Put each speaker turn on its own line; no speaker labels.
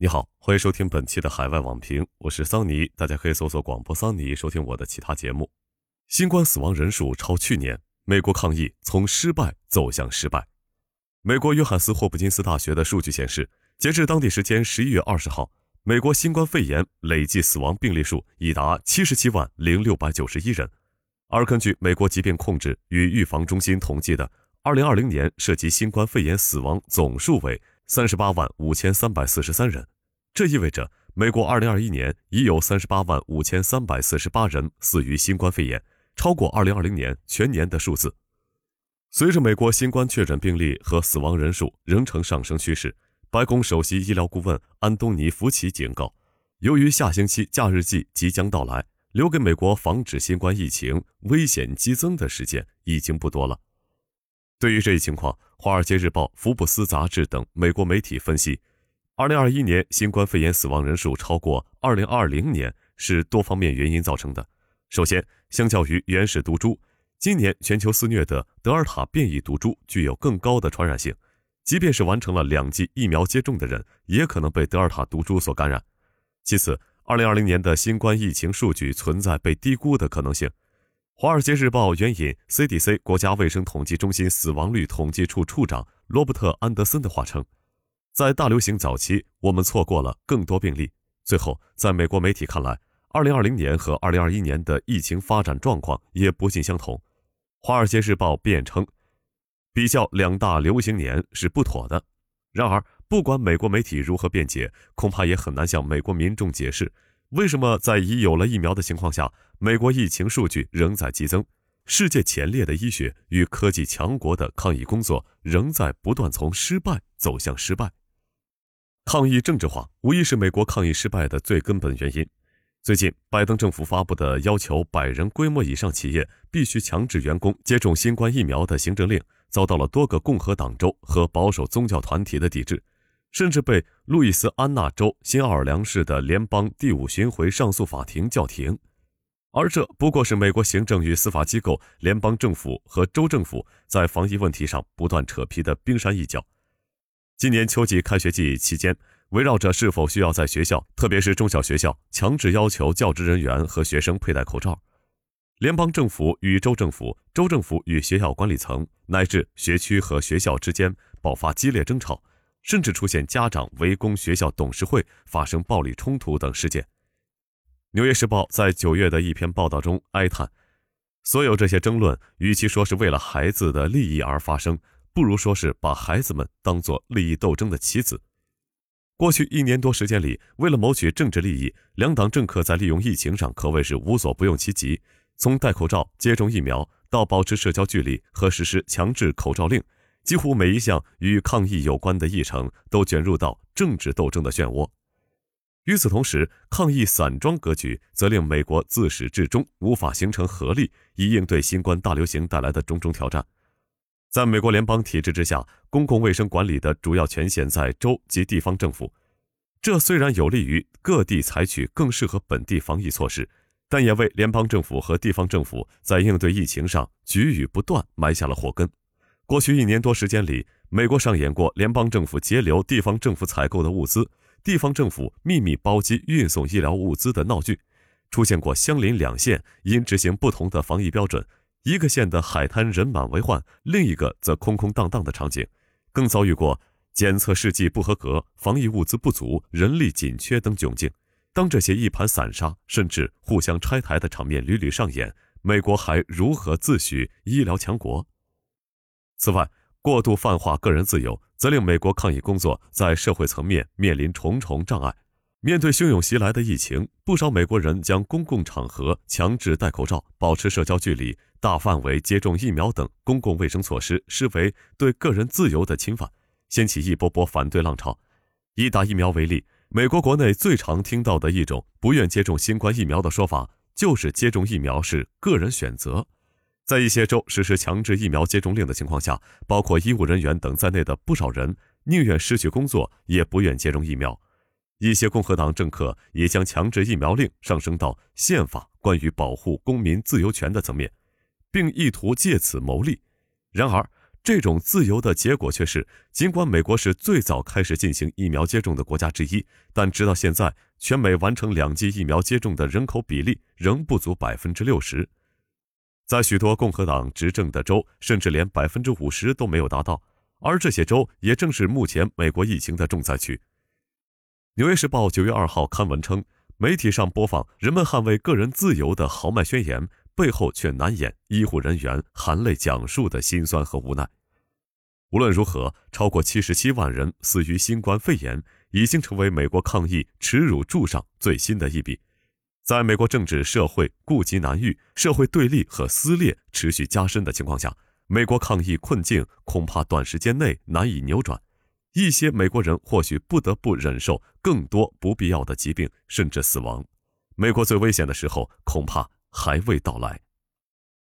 你好，欢迎收听本期的海外网评，我是桑尼，大家可以搜索广播桑尼收听我的其他节目。新冠死亡人数超去年，美国抗疫从失败走向失败。美国约翰斯霍普金斯大学的数据显示，截至当地时间十一月二十号，美国新冠肺炎累计死亡病例数已达七十七万零六百九十一人，而根据美国疾病控制与预防中心统计的二零二零年涉及新冠肺炎死亡总数为。三十八万五千三百四十三人，这意味着美国二零二一年已有三十八万五千三百四十八人死于新冠肺炎，超过二零二零年全年的数字。随着美国新冠确诊病例和死亡人数仍呈上升趋势，白宫首席医疗顾问安东尼·福奇警告，由于下星期假日季即将到来，留给美国防止新冠疫情危险激增的时间已经不多了。对于这一情况，《华尔街日报》、《福布斯》杂志等美国媒体分析，2021年新冠肺炎死亡人数超过2020年是多方面原因造成的。首先，相较于原始毒株，今年全球肆虐的德尔塔变异毒株具有更高的传染性，即便是完成了两剂疫苗接种的人，也可能被德尔塔毒株所感染。其次，2020年的新冠疫情数据存在被低估的可能性。《华尔街日报》援引 CDC 国家卫生统计中心死亡率统计处处长罗伯特·安德森的话称：“在大流行早期，我们错过了更多病例。最后，在美国媒体看来，2020年和2021年的疫情发展状况也不尽相同。”《华尔街日报》辩称，比较两大流行年是不妥的。然而，不管美国媒体如何辩解，恐怕也很难向美国民众解释。为什么在已有了疫苗的情况下，美国疫情数据仍在激增？世界前列的医学与科技强国的抗疫工作仍在不断从失败走向失败。抗疫政治化无疑是美国抗疫失败的最根本原因。最近，拜登政府发布的要求百人规模以上企业必须强制员工接种新冠疫苗的行政令，遭到了多个共和党州和保守宗教团体的抵制。甚至被路易斯安那州新奥尔良市的联邦第五巡回上诉法庭叫停，而这不过是美国行政与司法机构、联邦政府和州政府在防疫问题上不断扯皮的冰山一角。今年秋季开学季期间，围绕着是否需要在学校，特别是中小学校，强制要求教职人员和学生佩戴口罩，联邦政府与州政府、州政府与学校管理层，乃至学区和学校之间爆发激烈争吵。甚至出现家长围攻学校董事会、发生暴力冲突等事件。《纽约时报》在九月的一篇报道中哀叹：“所有这些争论，与其说是为了孩子的利益而发生，不如说是把孩子们当作利益斗争的棋子。”过去一年多时间里，为了谋取政治利益，两党政客在利用疫情上可谓是无所不用其极，从戴口罩、接种疫苗到保持社交距离和实施强制口罩令。几乎每一项与抗疫有关的议程都卷入到政治斗争的漩涡。与此同时，抗疫散装格局则令美国自始至终无法形成合力，以应对新冠大流行带来的种种挑战。在美国联邦体制之下，公共卫生管理的主要权限在州及地方政府。这虽然有利于各地采取更适合本地防疫措施，但也为联邦政府和地方政府在应对疫情上举语不断埋下了祸根。过去一年多时间里，美国上演过联邦政府截留地方政府采购的物资，地方政府秘密包机运送医疗物资的闹剧，出现过相邻两县因执行不同的防疫标准，一个县的海滩人满为患，另一个则空空荡荡的场景，更遭遇过检测试剂不合格、防疫物资不足、人力紧缺等窘境。当这些一盘散沙，甚至互相拆台的场面屡屡上演，美国还如何自诩医疗强国？此外，过度泛化个人自由，则令美国抗疫工作在社会层面面临重重障碍。面对汹涌袭来的疫情，不少美国人将公共场合强制戴口罩、保持社交距离、大范围接种疫苗等公共卫生措施视为对个人自由的侵犯，掀起一波波反对浪潮。以打疫苗为例，美国国内最常听到的一种不愿接种新冠疫苗的说法，就是接种疫苗是个人选择。在一些州实施强制疫苗接种令的情况下，包括医务人员等在内的不少人宁愿失去工作，也不愿接种疫苗。一些共和党政客也将强制疫苗令上升到宪法关于保护公民自由权的层面，并意图借此牟利。然而，这种自由的结果却是，尽管美国是最早开始进行疫苗接种的国家之一，但直到现在，全美完成两剂疫苗接种的人口比例仍不足百分之六十。在许多共和党执政的州，甚至连百分之五十都没有达到。而这些州也正是目前美国疫情的重灾区。《纽约时报》九月二号刊文称，媒体上播放人们捍卫个人自由的豪迈宣言，背后却难掩医护人员含泪讲述的辛酸和无奈。无论如何，超过七十七万人死于新冠肺炎，已经成为美国抗疫耻辱柱上最新的一笔。在美国政治社会顾及难愈、社会对立和撕裂持续加深的情况下，美国抗疫困境恐怕短时间内难以扭转。一些美国人或许不得不忍受更多不必要的疾病，甚至死亡。美国最危险的时候恐怕还未到来。